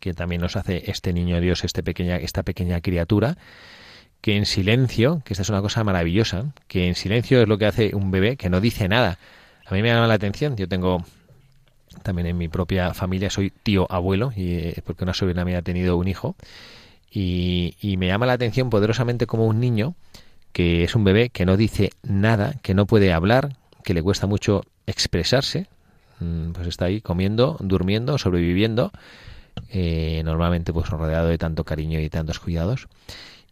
que también nos hace este niño Dios, este pequeña, esta pequeña criatura, que en silencio, que esta es una cosa maravillosa, que en silencio es lo que hace un bebé que no dice nada. A mí me llama la atención, yo tengo también en mi propia familia soy tío abuelo, y, eh, porque una sobrina mía ha tenido un hijo, y, y me llama la atención poderosamente como un niño, que es un bebé que no dice nada, que no puede hablar, que le cuesta mucho expresarse, pues está ahí comiendo, durmiendo, sobreviviendo, eh, normalmente pues rodeado de tanto cariño y tantos cuidados,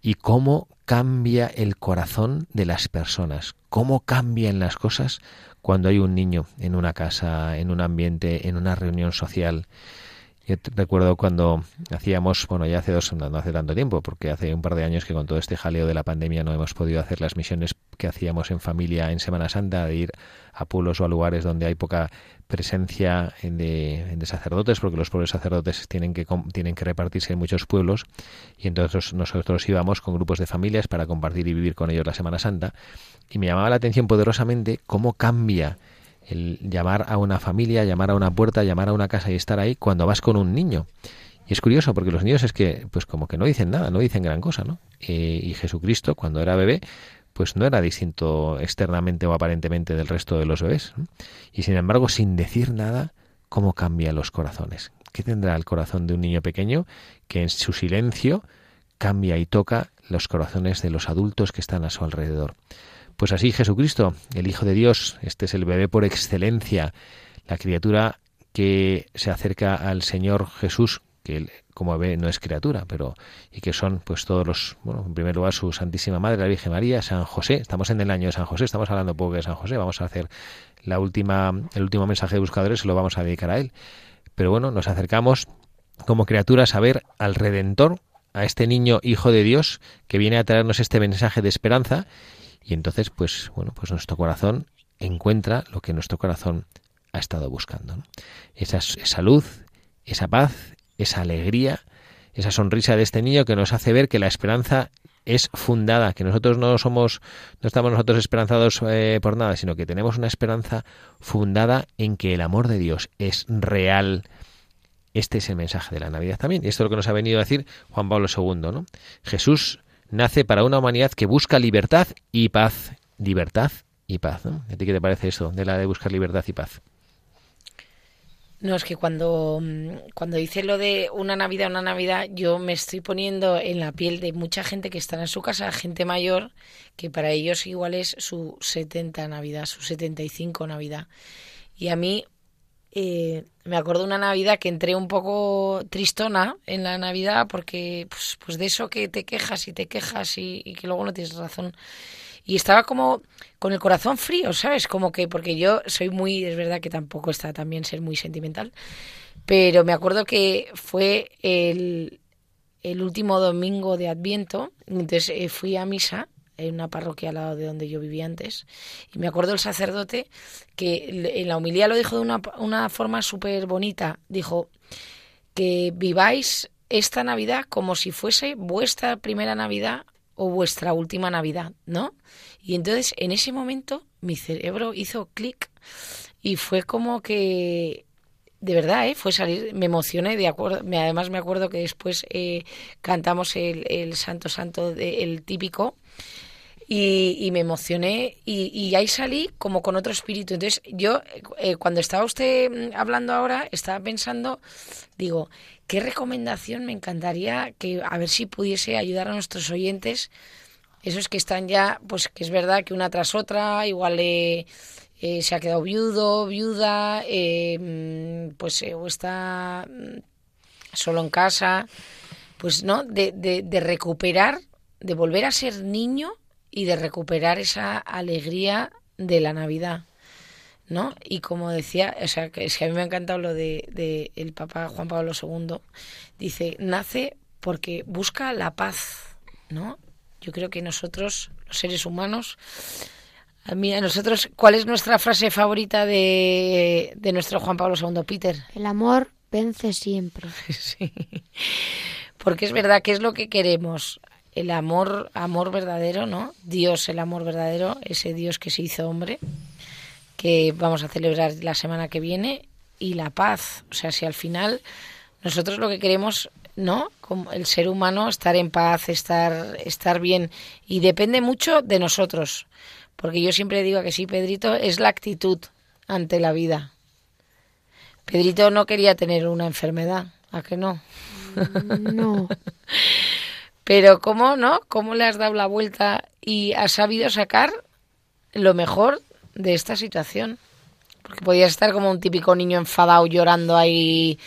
y cómo cambia el corazón de las personas, cómo cambian las cosas cuando hay un niño en una casa, en un ambiente, en una reunión social. Yo recuerdo cuando hacíamos, bueno, ya hace dos, no hace tanto tiempo, porque hace un par de años que con todo este jaleo de la pandemia no hemos podido hacer las misiones que hacíamos en familia en Semana Santa, de ir a pueblos o a lugares donde hay poca presencia de, de, sacerdotes, porque los pueblos sacerdotes tienen que, tienen que repartirse en muchos pueblos, y entonces nosotros íbamos con grupos de familias para compartir y vivir con ellos la Semana Santa, y me llamaba la atención poderosamente cómo cambia el llamar a una familia, llamar a una puerta, llamar a una casa y estar ahí cuando vas con un niño. Y es curioso porque los niños es que, pues como que no dicen nada, no dicen gran cosa, ¿no? Eh, y Jesucristo, cuando era bebé, pues no era distinto externamente o aparentemente del resto de los bebés. Y sin embargo, sin decir nada, ¿cómo cambia los corazones? ¿Qué tendrá el corazón de un niño pequeño que en su silencio cambia y toca los corazones de los adultos que están a su alrededor? Pues así Jesucristo, el Hijo de Dios, este es el bebé por excelencia, la criatura que se acerca al Señor Jesús, que él, como ve no es criatura, pero y que son pues todos los, bueno, en primer lugar su Santísima Madre, la Virgen María, San José, estamos en el año de San José, estamos hablando poco de San José, vamos a hacer la última el último mensaje de buscadores se lo vamos a dedicar a él. Pero bueno, nos acercamos como criaturas a ver al redentor, a este niño hijo de Dios que viene a traernos este mensaje de esperanza y entonces, pues, bueno, pues nuestro corazón encuentra lo que nuestro corazón ha estado buscando. Esa, esa luz, esa paz, esa alegría, esa sonrisa de este niño que nos hace ver que la esperanza es fundada, que nosotros no somos, no estamos nosotros esperanzados eh, por nada, sino que tenemos una esperanza fundada en que el amor de Dios es real. Este es el mensaje de la Navidad también. Y esto es lo que nos ha venido a decir Juan Pablo II, ¿no? Jesús nace para una humanidad que busca libertad y paz. Libertad y paz. ¿A ti qué te parece eso de la de buscar libertad y paz? No, es que cuando, cuando dice lo de una Navidad, una Navidad, yo me estoy poniendo en la piel de mucha gente que está en su casa, gente mayor, que para ellos igual es su 70 Navidad, su 75 Navidad. Y a mí eh, me acuerdo una Navidad que entré un poco tristona en la Navidad porque pues, pues de eso que te quejas y te quejas y, que luego no tienes razón. Y estaba como con el corazón frío, ¿sabes? Como que, porque yo soy muy, es verdad que tampoco está también ser muy sentimental, pero me acuerdo que fue el, el último domingo de Adviento, entonces eh, fui a misa en una parroquia al lado de donde yo vivía antes. Y me acuerdo el sacerdote que en la humildad lo dijo de una, una forma súper bonita. Dijo que viváis esta Navidad como si fuese vuestra primera Navidad o vuestra última Navidad, ¿no? Y entonces en ese momento mi cerebro hizo clic y fue como que de verdad, ¿eh? fue salir, me emocioné, de acuerdo, me, además me acuerdo que después eh, cantamos el, el, Santo Santo, de, el típico, y, y me emocioné y, y, ahí salí como con otro espíritu. Entonces yo, eh, cuando estaba usted hablando ahora, estaba pensando, digo, ¿qué recomendación me encantaría que a ver si pudiese ayudar a nuestros oyentes? Esos que están ya, pues que es verdad que una tras otra, igual eh, eh, se ha quedado viudo, viuda, eh, pues eh, o está mm, solo en casa, pues no, de, de, de, recuperar, de volver a ser niño y de recuperar esa alegría de la Navidad. ¿no? Y como decía, o sea, que es que a mí me ha encantado lo de, de el Papa Juan Pablo II, dice, nace porque busca la paz, ¿no? Yo creo que nosotros, los seres humanos, a mí, a nosotros, ¿cuál es nuestra frase favorita de, de nuestro Juan Pablo II, Peter? El amor vence siempre. sí. Porque es verdad que es lo que queremos. El amor, amor verdadero, ¿no? Dios, el amor verdadero, ese Dios que se hizo hombre, que vamos a celebrar la semana que viene, y la paz. O sea, si al final nosotros lo que queremos ¿no? Como el ser humano, estar en paz, estar, estar bien. Y depende mucho de nosotros. Porque yo siempre digo que sí, Pedrito, es la actitud ante la vida. Pedrito no quería tener una enfermedad, ¿a que no? No. Pero ¿cómo no? ¿Cómo le has dado la vuelta y has sabido sacar lo mejor de esta situación? Porque podías estar como un típico niño enfadado llorando ahí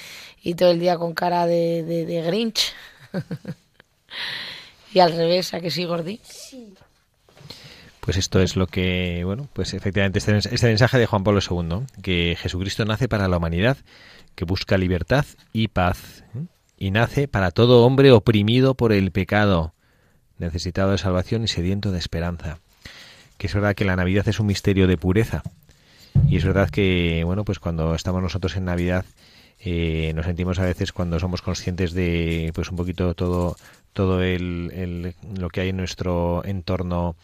y todo el día con cara de, de, de Grinch. y al revés, ¿a que sí, Gordi? Sí. Pues esto es lo que, bueno, pues efectivamente este, este mensaje de Juan Pablo II, que Jesucristo nace para la humanidad, que busca libertad y paz, ¿eh? Y nace para todo hombre oprimido por el pecado, necesitado de salvación y sediento de esperanza. Que es verdad que la Navidad es un misterio de pureza, y es verdad que, bueno, pues cuando estamos nosotros en Navidad, eh, nos sentimos a veces cuando somos conscientes de, pues un poquito todo, todo el, lo que hay en nuestro entorno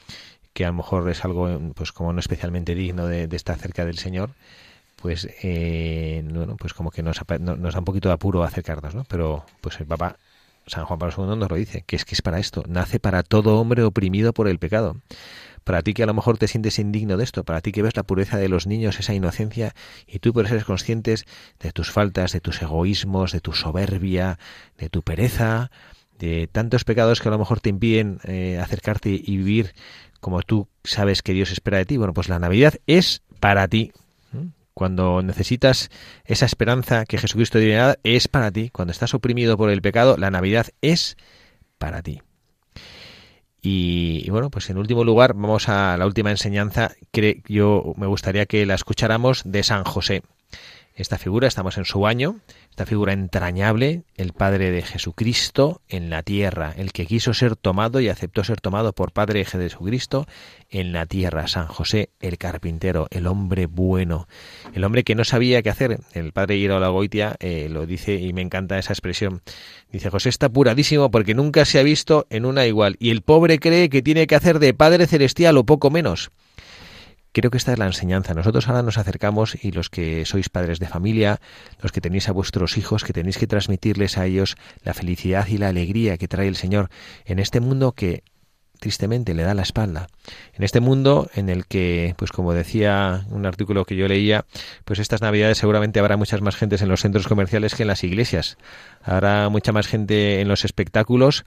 que a lo mejor es algo pues como no especialmente digno de, de estar cerca del Señor, pues eh, pues como que nos, nos da un poquito de apuro acercarnos, ¿no? Pero pues el Papa San Juan Pablo II nos lo dice, que es que es para esto, nace para todo hombre oprimido por el pecado. Para ti que a lo mejor te sientes indigno de esto, para ti que ves la pureza de los niños, esa inocencia, y tú por ser conscientes de tus faltas, de tus egoísmos, de tu soberbia, de tu pereza, de tantos pecados que a lo mejor te impiden eh, acercarte y vivir como tú sabes que Dios espera de ti. Bueno, pues la Navidad es para ti. Cuando necesitas esa esperanza que Jesucristo dio es para ti. Cuando estás oprimido por el pecado, la Navidad es para ti. Y, y, bueno, pues en último lugar, vamos a la última enseñanza. Que yo me gustaría que la escucháramos de San José. Esta figura, estamos en su año, esta figura entrañable, el Padre de Jesucristo en la tierra, el que quiso ser tomado y aceptó ser tomado por Padre de Jesucristo en la tierra, San José el carpintero, el hombre bueno, el hombre que no sabía qué hacer. El Padre Hiro Goitia eh, lo dice y me encanta esa expresión. Dice, José está puradísimo porque nunca se ha visto en una igual y el pobre cree que tiene que hacer de Padre Celestial o poco menos. Creo que esta es la enseñanza. Nosotros ahora nos acercamos y los que sois padres de familia, los que tenéis a vuestros hijos, que tenéis que transmitirles a ellos la felicidad y la alegría que trae el Señor en este mundo que tristemente le da la espalda. En este mundo en el que, pues como decía un artículo que yo leía, pues estas navidades seguramente habrá muchas más gentes en los centros comerciales que en las iglesias. Habrá mucha más gente en los espectáculos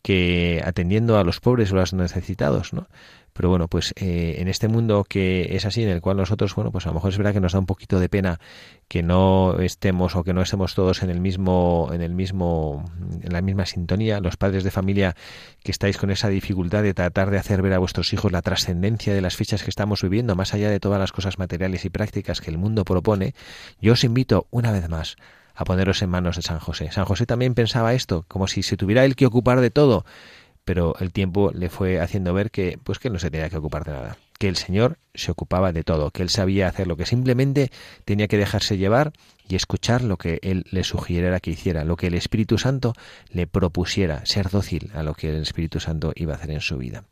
que atendiendo a los pobres o a los necesitados, ¿no? Pero bueno, pues eh, en este mundo que es así, en el cual nosotros, bueno, pues a lo mejor es verdad que nos da un poquito de pena que no estemos o que no estemos todos en el mismo, en el mismo, en la misma sintonía. Los padres de familia que estáis con esa dificultad de tratar de hacer ver a vuestros hijos la trascendencia de las fichas que estamos viviendo, más allá de todas las cosas materiales y prácticas que el mundo propone, yo os invito una vez más a poneros en manos de San José. San José también pensaba esto, como si se tuviera él que ocupar de todo pero el tiempo le fue haciendo ver que pues que no se tenía que ocupar de nada, que el Señor se ocupaba de todo, que él sabía hacer lo que simplemente tenía que dejarse llevar y escuchar lo que él le sugiriera que hiciera, lo que el Espíritu Santo le propusiera, ser dócil a lo que el Espíritu Santo iba a hacer en su vida.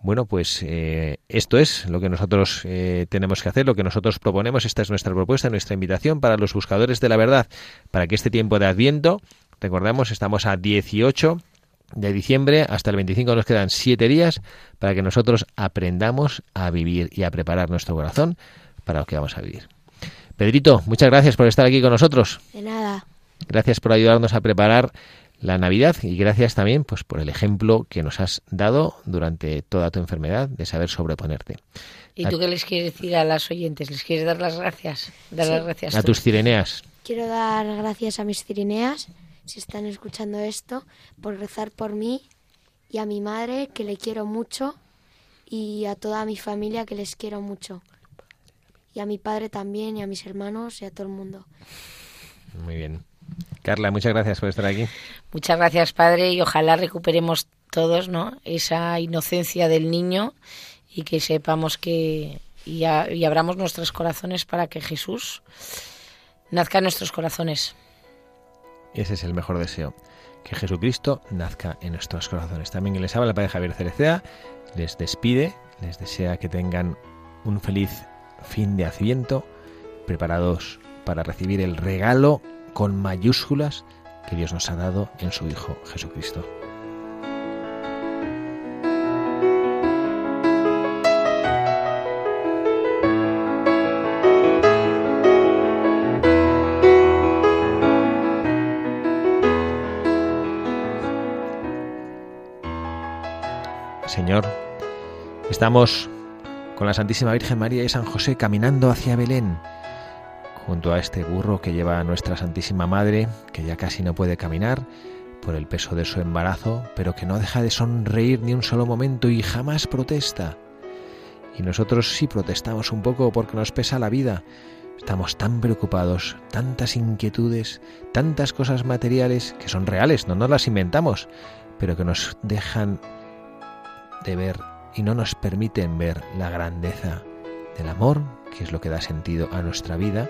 Bueno, pues eh, esto es lo que nosotros eh, tenemos que hacer, lo que nosotros proponemos. Esta es nuestra propuesta, nuestra invitación para los buscadores de la verdad, para que este tiempo de Adviento, recordemos, estamos a 18 de diciembre hasta el 25 nos quedan siete días para que nosotros aprendamos a vivir y a preparar nuestro corazón para lo que vamos a vivir. Pedrito, muchas gracias por estar aquí con nosotros. De nada. Gracias por ayudarnos a preparar la Navidad y gracias también pues por el ejemplo que nos has dado durante toda tu enfermedad de saber sobreponerte. ¿Y tú qué les quieres decir a las oyentes? ¿Les quieres dar las gracias? Dar las gracias a tus cireneas. Quiero dar gracias a mis cireneas si están escuchando esto, por rezar por mí y a mi madre, que le quiero mucho, y a toda mi familia, que les quiero mucho. Y a mi padre también, y a mis hermanos, y a todo el mundo. Muy bien. Carla, muchas gracias por estar aquí. Muchas gracias, padre, y ojalá recuperemos todos ¿no? esa inocencia del niño y que sepamos que y, y abramos nuestros corazones para que Jesús nazca en nuestros corazones. Ese es el mejor deseo. Que Jesucristo nazca en nuestros corazones. También les habla el Padre Javier Cerecea, les despide, les desea que tengan un feliz fin de Adviento, preparados para recibir el regalo con mayúsculas que Dios nos ha dado en su Hijo Jesucristo. Señor, estamos con la Santísima Virgen María y San José caminando hacia Belén, junto a este burro que lleva a nuestra Santísima Madre, que ya casi no puede caminar por el peso de su embarazo, pero que no deja de sonreír ni un solo momento y jamás protesta. Y nosotros sí protestamos un poco porque nos pesa la vida. Estamos tan preocupados, tantas inquietudes, tantas cosas materiales que son reales, no nos las inventamos, pero que nos dejan ver y no nos permiten ver la grandeza del amor, que es lo que da sentido a nuestra vida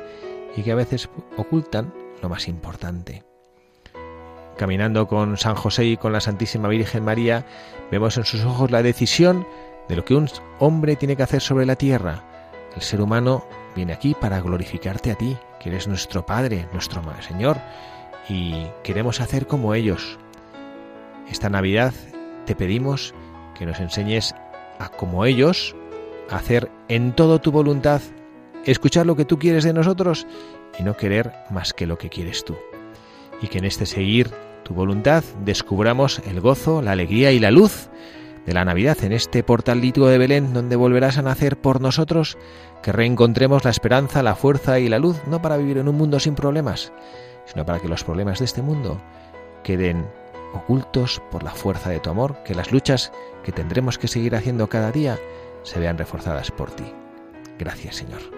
y que a veces ocultan lo más importante. Caminando con San José y con la Santísima Virgen María, vemos en sus ojos la decisión de lo que un hombre tiene que hacer sobre la tierra. El ser humano viene aquí para glorificarte a ti, que eres nuestro Padre, nuestro Señor, y queremos hacer como ellos. Esta Navidad te pedimos que nos enseñes a, como ellos, hacer en todo tu voluntad, escuchar lo que tú quieres de nosotros y no querer más que lo que quieres tú. Y que en este seguir tu voluntad descubramos el gozo, la alegría y la luz de la Navidad en este portal lítico de Belén donde volverás a nacer por nosotros, que reencontremos la esperanza, la fuerza y la luz, no para vivir en un mundo sin problemas, sino para que los problemas de este mundo queden ocultos por la fuerza de tu amor, que las luchas que tendremos que seguir haciendo cada día se vean reforzadas por ti. Gracias, Señor.